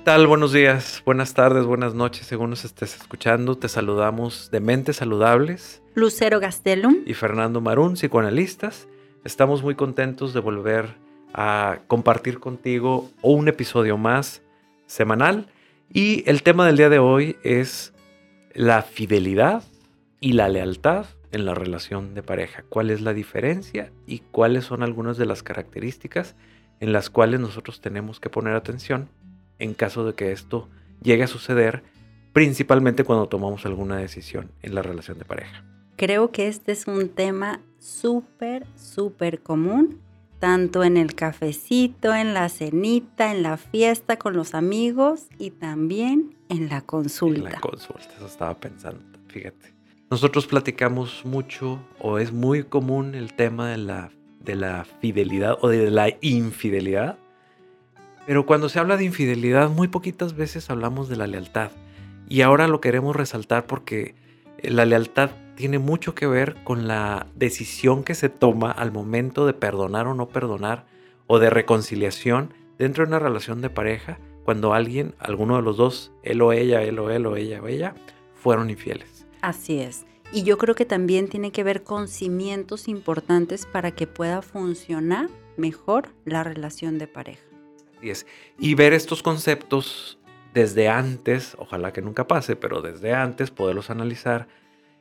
¿Qué tal? Buenos días, buenas tardes, buenas noches, según nos estés escuchando. Te saludamos de Mentes Saludables. Lucero Gastelum. Y Fernando Marún, psicoanalistas. Estamos muy contentos de volver a compartir contigo un episodio más semanal. Y el tema del día de hoy es la fidelidad y la lealtad en la relación de pareja. ¿Cuál es la diferencia y cuáles son algunas de las características en las cuales nosotros tenemos que poner atención en caso de que esto llegue a suceder, principalmente cuando tomamos alguna decisión en la relación de pareja? Creo que este es un tema súper, súper común, tanto en el cafecito, en la cenita, en la fiesta con los amigos y también en la consulta. En la consulta, eso estaba pensando, fíjate. Nosotros platicamos mucho o es muy común el tema de la, de la fidelidad o de la infidelidad. Pero cuando se habla de infidelidad, muy poquitas veces hablamos de la lealtad. Y ahora lo queremos resaltar porque la lealtad tiene mucho que ver con la decisión que se toma al momento de perdonar o no perdonar o de reconciliación dentro de una relación de pareja cuando alguien, alguno de los dos, él o ella, él o él o ella o ella, fueron infieles. Así es. Y yo creo que también tiene que ver con cimientos importantes para que pueda funcionar mejor la relación de pareja. Y ver estos conceptos desde antes, ojalá que nunca pase, pero desde antes poderlos analizar.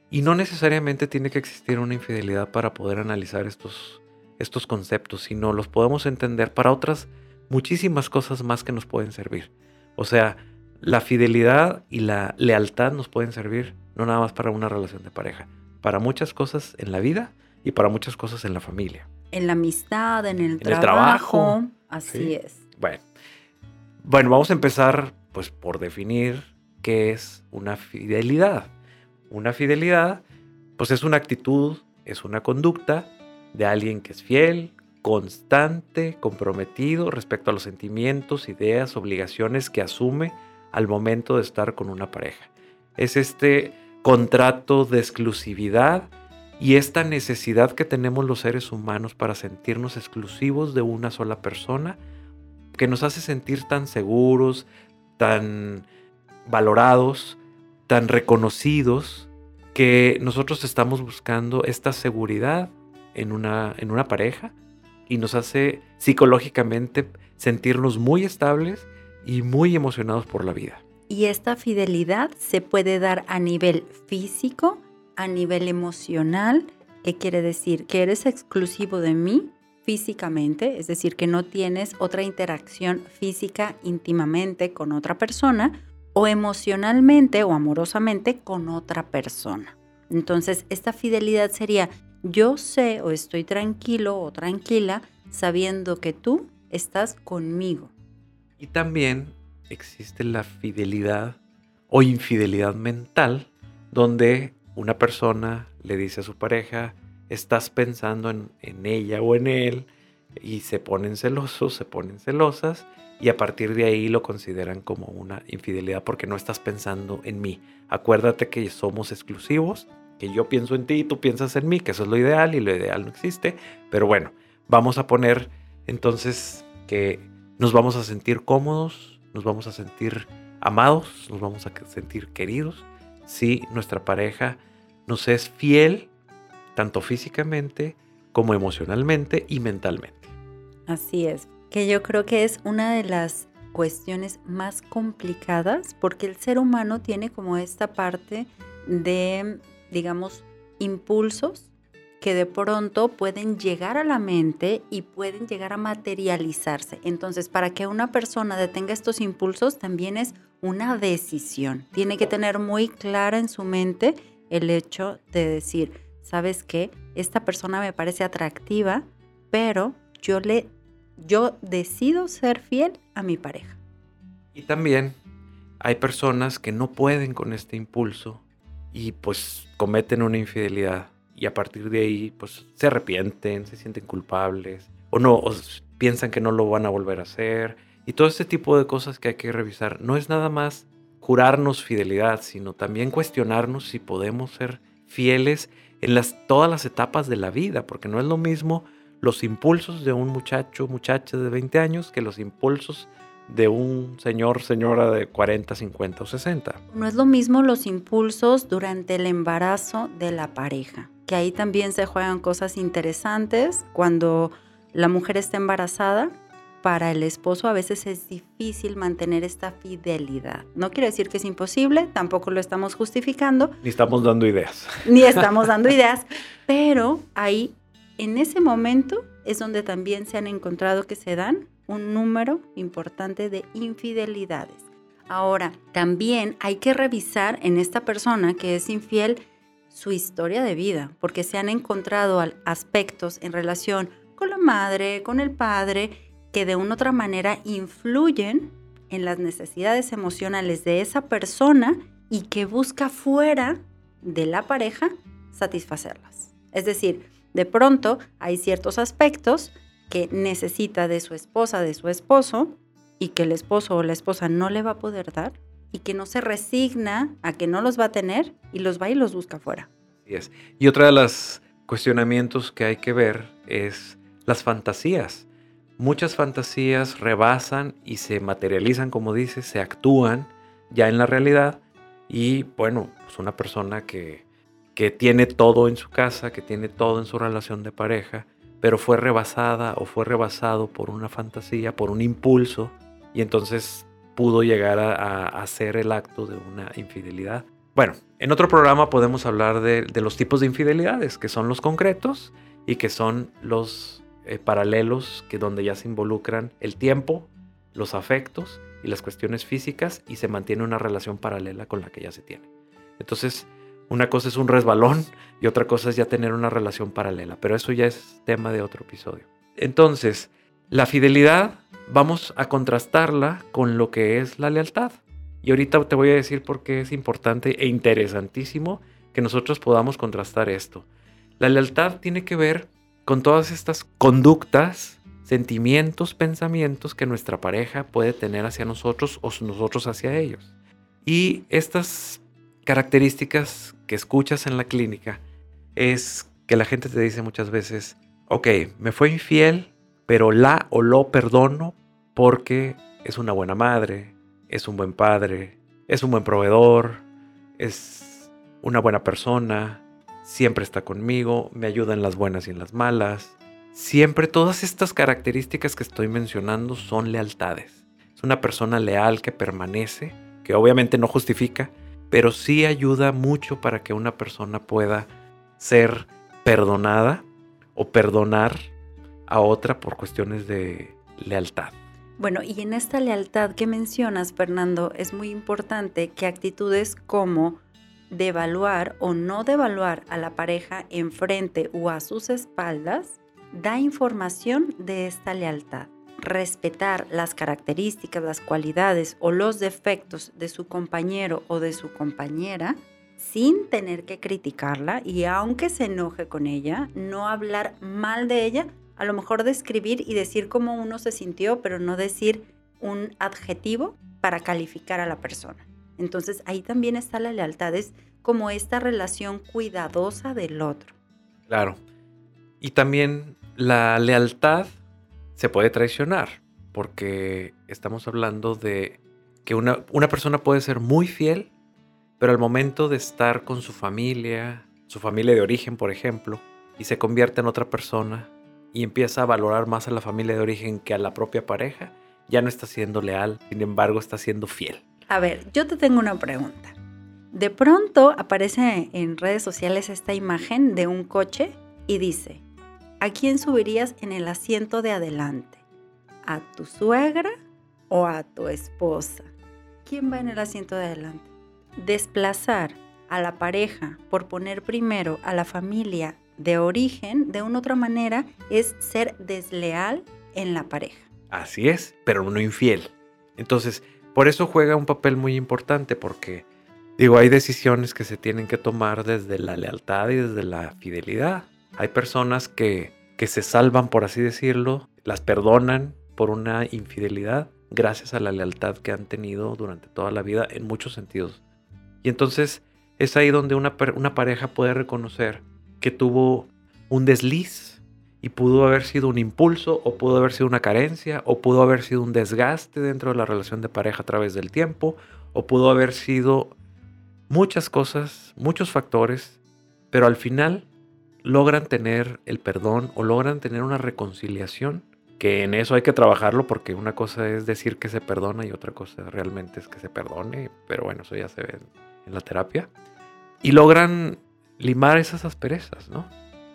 Y no necesariamente tiene que existir una infidelidad para poder analizar estos, estos conceptos, sino los podemos entender para otras muchísimas cosas más que nos pueden servir. O sea, la fidelidad y la lealtad nos pueden servir no nada más para una relación de pareja, para muchas cosas en la vida y para muchas cosas en la familia. En la amistad, en el, trabajo, Así es. Bueno. bueno, vamos a empezar pues por definir qué es una fidelidad. Una fidelidad pues es una actitud, es una conducta de alguien que es fiel, constante, comprometido respecto a los sentimientos, ideas, obligaciones que asume al momento de estar con una pareja. Es este contrato de exclusividad y esta necesidad que tenemos los seres humanos para sentirnos exclusivos de una sola persona que nos hace sentir tan seguros, tan valorados, tan reconocidos, que nosotros estamos buscando esta seguridad en una, en una pareja y nos hace psicológicamente sentirnos muy estables y muy emocionados por la vida. Y esta fidelidad se puede dar a nivel físico, a nivel emocional, que quiere decir que eres exclusivo de mí físicamente, es decir, que no tienes otra interacción física íntimamente con otra persona, o emocionalmente o amorosamente con otra persona. Entonces, esta fidelidad sería, yo sé o estoy tranquilo o tranquila sabiendo que tú estás conmigo. Y también existe la fidelidad o infidelidad mental, donde una persona le dice a su pareja, estás pensando en, ella o en él, y se ponen celosos, se ponen celosas, y a partir de ahí lo consideran como una infidelidad porque no estás pensando en mí. Acuérdate que somos exclusivos, que yo pienso en ti y tú piensas en mí, que eso es lo ideal y lo ideal no existe, pero bueno, vamos a poner entonces que nos vamos a sentir cómodos, nos vamos a sentir amados, nos vamos a sentir queridos si nuestra pareja nos es fiel, tanto físicamente como emocionalmente y mentalmente. Así es, que yo creo que es una de las cuestiones más complicadas porque el ser humano tiene como esta parte de, digamos, impulsos que de pronto pueden llegar a la mente y pueden llegar a materializarse. Entonces, para que una persona detenga estos impulsos también es una decisión. Tiene que tener muy clara en su mente el hecho de decir, ¿sabes qué? Esta persona me parece atractiva, pero yo le yo decido ser fiel a mi pareja. Y también hay personas que no pueden con este impulso y pues cometen una infidelidad y a partir de ahí pues se arrepienten, se sienten culpables o no, o piensan que no lo van a volver a hacer y todo este tipo de cosas que hay que revisar. No es nada más jurarnos fidelidad, sino también cuestionarnos si podemos ser fieles en las, todas las etapas de la vida, porque no es lo mismo los impulsos de un muchacho, muchacha de 20 años que los impulsos de un señor, señora de 40, 50 o 60. No es lo mismo los impulsos durante el embarazo de la pareja, que ahí también se juegan cosas interesantes cuando la mujer está embarazada. Para el esposo a veces es difícil mantener esta fidelidad. No quiere decir que es imposible, tampoco lo estamos justificando. Ni estamos dando ideas. Ni estamos dando ideas, pero ahí, en ese momento, es donde también se han encontrado que se dan un número importante de infidelidades. Ahora, también hay que revisar en esta persona que es infiel su historia de vida, porque se han encontrado aspectos en relación con la madre, con el padre, que de una otra manera influyen en las necesidades emocionales de esa persona y que busca fuera de la pareja satisfacerlas. Es decir, de pronto hay ciertos aspectos que necesita de su esposa, de su esposo, y que el esposo o la esposa no le va a poder dar, y que no se resigna a que no los va a tener y los va y los busca fuera. es. Y otra de los cuestionamientos que hay que ver es las fantasías. Muchas fantasías rebasan y se materializan, como dices, se actúan ya en la realidad. Y bueno, pues una persona que, que tiene todo en su casa, que tiene todo en su relación de pareja, pero fue rebasada o fue rebasado por una fantasía, por un impulso, y entonces pudo llegar a, hacer el acto de una infidelidad. Bueno, en otro programa podemos hablar de, los tipos de infidelidades, que son los concretos y que son los eh, paralelos, que donde ya se involucran el tiempo, los afectos y las cuestiones físicas y se mantiene una relación paralela con la que ya se tiene. Entonces, una cosa es un resbalón y otra cosa es ya tener una relación paralela, pero eso ya es tema de otro episodio. Entonces, la fidelidad vamos a contrastarla con lo que es la lealtad. Y ahorita te voy a decir por qué es importante e interesantísimo que nosotros podamos contrastar esto. La lealtad tiene que ver con todas estas conductas, sentimientos, pensamientos que nuestra pareja puede tener hacia nosotros o nosotros hacia ellos. Y estas características que escuchas en la clínica es que la gente te dice muchas veces, ok, me fue infiel, pero la o lo perdono porque es una buena madre, es un buen padre, es un buen proveedor, es una buena persona, siempre está conmigo, me ayuda en las buenas y en las malas. Siempre todas estas características que estoy mencionando son lealtades. Es una persona leal que permanece, que obviamente no justifica, pero sí ayuda mucho para que una persona pueda ser perdonada o perdonar a otra por cuestiones de lealtad. Bueno, y en esta lealtad que mencionas, Fernando, es muy importante que actitudes como devaluar o no devaluar a la pareja enfrente o a sus espaldas da información de esta lealtad respetar las características, las cualidades o los defectos de su compañero o de su compañera sin tener que criticarla y aunque se enoje con ella, no hablar mal de ella, a lo mejor describir y decir cómo uno se sintió, pero no decir un adjetivo para calificar a la persona. Entonces ahí también está la lealtad, es como esta relación cuidadosa del otro. Claro. Y también la lealtad se puede traicionar, porque estamos hablando de que una, una persona puede ser muy fiel, pero al momento de estar con su familia, su familia de origen, por ejemplo, y se convierte en otra persona y empieza a valorar más a la familia de origen que a la propia pareja, ya no está siendo leal, sin embargo está siendo fiel. A ver, yo te tengo una pregunta. De pronto aparece en redes sociales esta imagen de un coche y dice, ¿a quién subirías en el asiento de adelante? ¿A tu suegra o a tu esposa? ¿Quién va en el asiento de adelante? Desplazar a la pareja por poner primero a la familia de origen de una otra manera es ser desleal en la pareja. Así es, pero no infiel. Entonces, por eso juega un papel muy importante porque, digo, hay decisiones que se tienen que tomar desde la lealtad y desde la fidelidad. Hay personas que, que se salvan, por así decirlo, las perdonan por una infidelidad gracias a la lealtad que han tenido durante toda la vida en muchos sentidos. Y entonces es ahí donde una, una pareja puede reconocer que tuvo un desliz y pudo haber sido un impulso o pudo haber sido una carencia o pudo haber sido un desgaste dentro de la relación de pareja a través del tiempo o pudo haber sido muchas cosas, muchos factores, pero al final logran tener el perdón o logran tener una reconciliación, que en eso hay que trabajarlo porque una cosa es decir que se perdona y otra cosa realmente es que se perdone, pero bueno, eso ya se ve en la terapia, y logran limar esas asperezas, ¿no?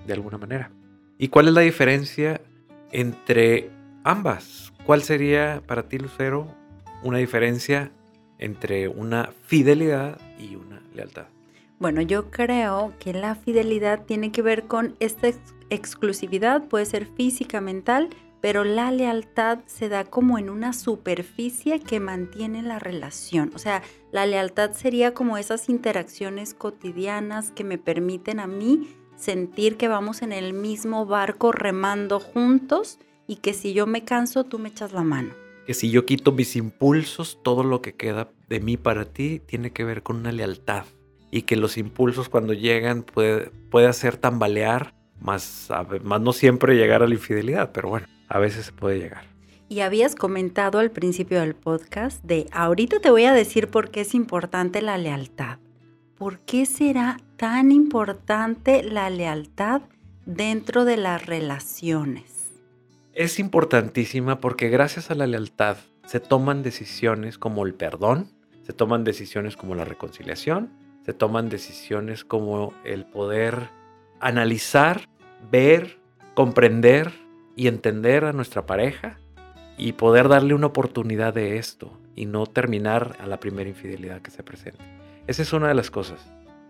De alguna manera. ¿Y cuál es la diferencia entre ambas? ¿Cuál sería para ti, Lucero, una diferencia entre una fidelidad y una lealtad? Bueno, yo creo que la fidelidad tiene que ver con esta exclusividad, puede ser física, mental, pero la lealtad se da como en una superficie que mantiene la relación. O sea, la lealtad sería como esas interacciones cotidianas que me permiten a mí sentir que vamos en el mismo barco remando juntos y que si yo me canso, tú me echas la mano. Que si yo quito mis impulsos, todo lo que queda de mí para ti tiene que ver con una lealtad. Y que los impulsos cuando llegan puede, puede hacer tambalear, más, más no siempre llegar a la infidelidad, pero bueno, a veces se puede llegar. Y habías comentado al principio del podcast de, ahorita te voy a decir por qué es importante la lealtad. ¿Por qué será tan importante la lealtad dentro de las relaciones? Es importantísima porque gracias a la lealtad se toman decisiones como el perdón, se toman decisiones como la reconciliación, se toman decisiones como el poder analizar, ver, comprender y entender a nuestra pareja y poder darle una oportunidad de esto y no terminar a la primera infidelidad que se presente. Esa es una de las cosas.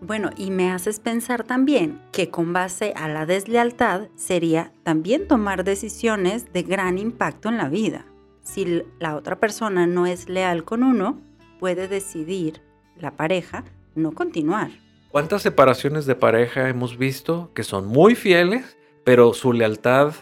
Bueno, y me haces pensar también que con base a la deslealtad sería también tomar decisiones de gran impacto en la vida. Si la otra persona no es leal con uno, puede decidir la pareja no continuar. ¿Cuántas separaciones de pareja hemos visto que son muy fieles, pero su lealtad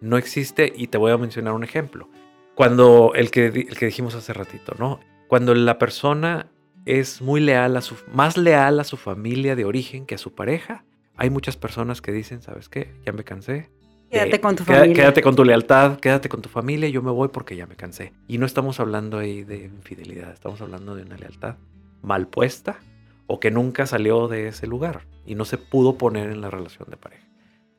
no existe? Y te voy a mencionar un ejemplo. Cuando el que, el que dijimos hace ratito, ¿no? Cuando la persona es muy leal a su, más leal a su familia de origen que a su pareja. Hay muchas personas que dicen, ¿sabes qué? Ya me cansé. Quédate con tu familia. Quédate con tu lealtad, quédate con tu familia, yo me voy porque ya me cansé. Y no estamos hablando ahí de infidelidad, estamos hablando de una lealtad mal puesta o que nunca salió de ese lugar y no se pudo poner en la relación de pareja.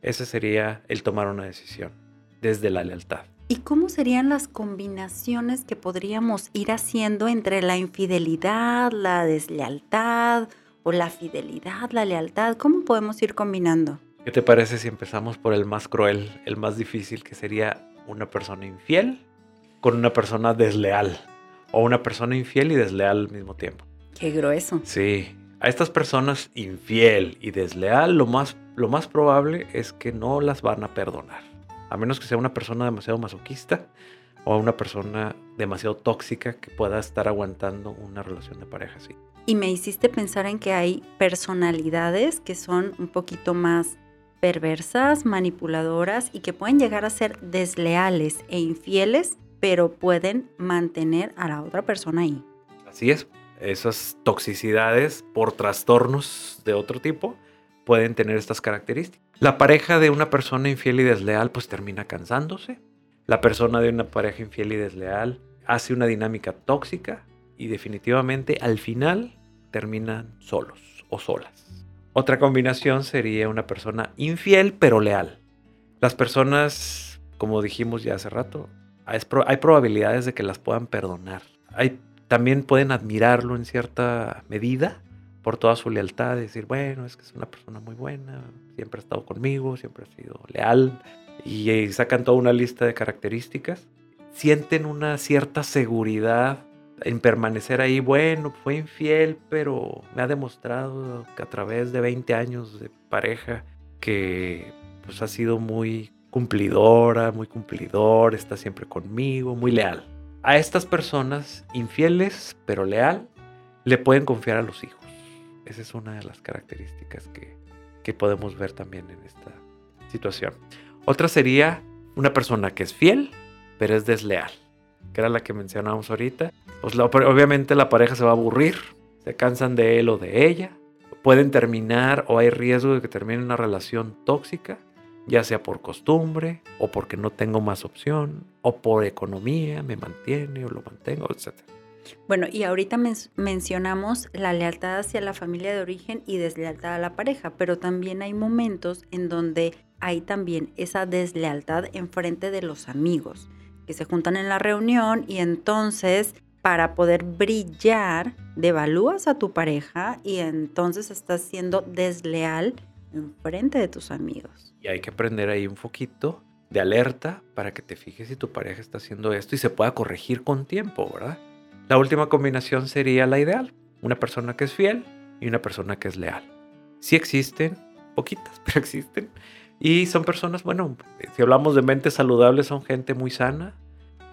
Ese sería el tomar una decisión desde la lealtad. ¿Y cómo serían las combinaciones que podríamos ir haciendo entre la infidelidad, la deslealtad o la fidelidad, la lealtad? ¿Cómo podemos ir combinando? ¿Qué te parece si empezamos por el más cruel, el más difícil, que sería una persona infiel con una persona desleal? O una persona infiel y desleal al mismo tiempo. Qué grueso. Sí. A estas personas infiel y desleal, lo más, lo más probable es que no las van a perdonar a menos que sea una persona demasiado masoquista o una persona demasiado tóxica que pueda estar aguantando una relación de pareja así. Y me hiciste pensar en que hay personalidades que son un poquito más perversas, manipuladoras y que pueden llegar a ser desleales e infieles, pero pueden mantener a la otra persona ahí. Así es, esas toxicidades por trastornos de otro tipo pueden tener estas características. La pareja de una persona infiel y desleal pues termina cansándose. La persona de una pareja infiel y desleal hace una dinámica tóxica y definitivamente al final terminan solos o solas. Otra combinación sería una persona infiel pero leal. Las personas, como dijimos ya hace rato, hay probabilidades de que las puedan perdonar. Hay, también pueden admirarlo en cierta medida, por toda su lealtad, decir, bueno, es que es una persona muy buena, siempre ha estado conmigo, siempre ha sido leal, y, eh, sacan toda una lista de características, sienten una cierta seguridad en permanecer ahí, bueno, fue infiel, pero me ha demostrado que a través de 20 años de pareja que pues ha sido muy cumplidora, muy cumplidor, está siempre conmigo, muy leal. A estas personas infieles pero leal le pueden confiar a los hijos. Esa es una de las características que, podemos ver también en esta situación. Otra sería una persona que es fiel, pero es desleal, que era la que mencionábamos ahorita. Pues obviamente la pareja se va a aburrir, se cansan de él o de ella, pueden terminar o hay riesgo de que termine una relación tóxica ya sea por costumbre o porque no tengo más opción o por economía me mantiene o lo mantengo, etc. Bueno, y ahorita mencionamos la lealtad hacia la familia de origen y deslealtad a la pareja, pero también hay momentos en donde hay también esa deslealtad en frente de los amigos, que se juntan en la reunión y entonces para poder brillar, devalúas a tu pareja y entonces estás siendo desleal en frente de tus amigos. Y hay que aprender ahí un poquito de alerta para que te fijes si tu pareja está haciendo esto y se pueda corregir con tiempo, ¿verdad? La última combinación sería la ideal, una persona que es fiel y una persona que es leal. Sí existen, poquitas, pero existen. Y son personas, bueno, si hablamos de mentes saludables, son gente muy sana,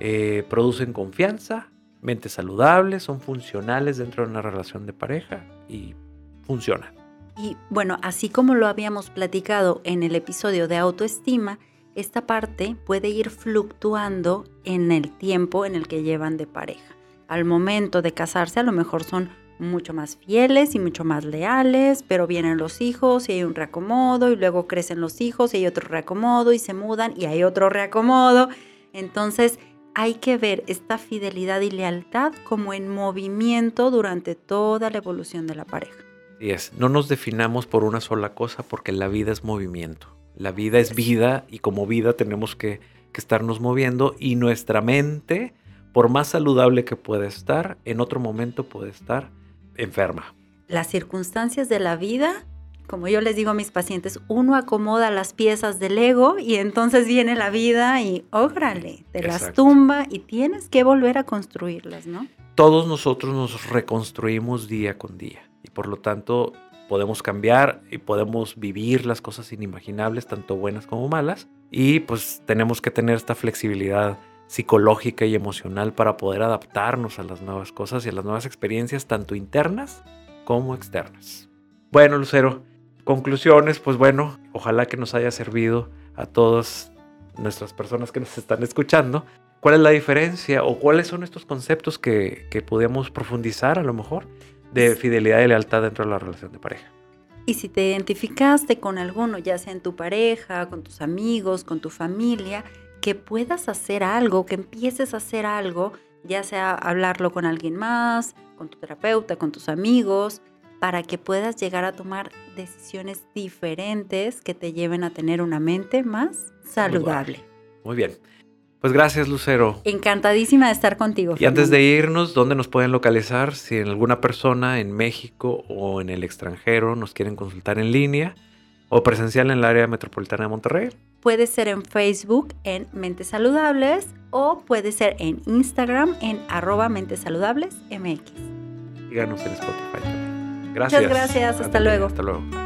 eh, producen confianza, mentes saludables, son funcionales dentro de una relación de pareja y funcionan. Y bueno, así como lo habíamos platicado en el episodio de autoestima, esta parte puede ir fluctuando en el tiempo en el que llevan de pareja. Al momento de casarse a lo mejor son mucho más fieles y mucho más leales, pero vienen los hijos y hay un reacomodo y luego crecen los hijos y hay otro reacomodo y se mudan y hay otro reacomodo. Entonces hay que ver esta fidelidad y lealtad como en movimiento durante toda la evolución de la pareja es, no nos definamos por una sola cosa porque la vida es movimiento. La vida es vida y como vida tenemos que, que estarnos moviendo y nuestra mente, por más saludable que pueda estar, en otro momento puede estar enferma. Las circunstancias de la vida como yo les digo a mis pacientes, uno acomoda las piezas del ego y entonces viene la vida y órale, te las tumba y tienes que volver a construirlas, ¿no? Todos nosotros nos reconstruimos día con día y por lo tanto podemos cambiar y podemos vivir las cosas inimaginables, tanto buenas como malas, y pues tenemos que tener esta flexibilidad psicológica y emocional para poder adaptarnos a las nuevas cosas y a las nuevas experiencias, tanto internas como externas. Bueno, Lucero, conclusiones, pues bueno, ojalá que nos haya servido a todas nuestras personas que nos están escuchando. ¿Cuál es la diferencia o cuáles son estos conceptos que, que podemos profundizar a lo mejor? de fidelidad y lealtad dentro de la relación de pareja. Y si te identificaste con alguno, ya sea en tu pareja, con tus amigos, con tu familia, que puedas hacer algo, que empieces a hacer algo, ya sea hablarlo con alguien más, con tu terapeuta, con tus amigos, para que puedas llegar a tomar decisiones diferentes que te lleven a tener una mente más saludable. Muy bien. Pues gracias, Lucero. Encantadísima de estar contigo. Y antes de irnos, ¿dónde nos pueden localizar? Si alguna persona en México o en el extranjero nos quieren consultar en línea o presencial en el área metropolitana de Monterrey. Puede ser en Facebook en Mentes Saludables o puede ser en Instagram en arroba Mentes Saludables MX. Síganos en Spotify también. Gracias. Muchas gracias. Hasta luego. Hasta luego.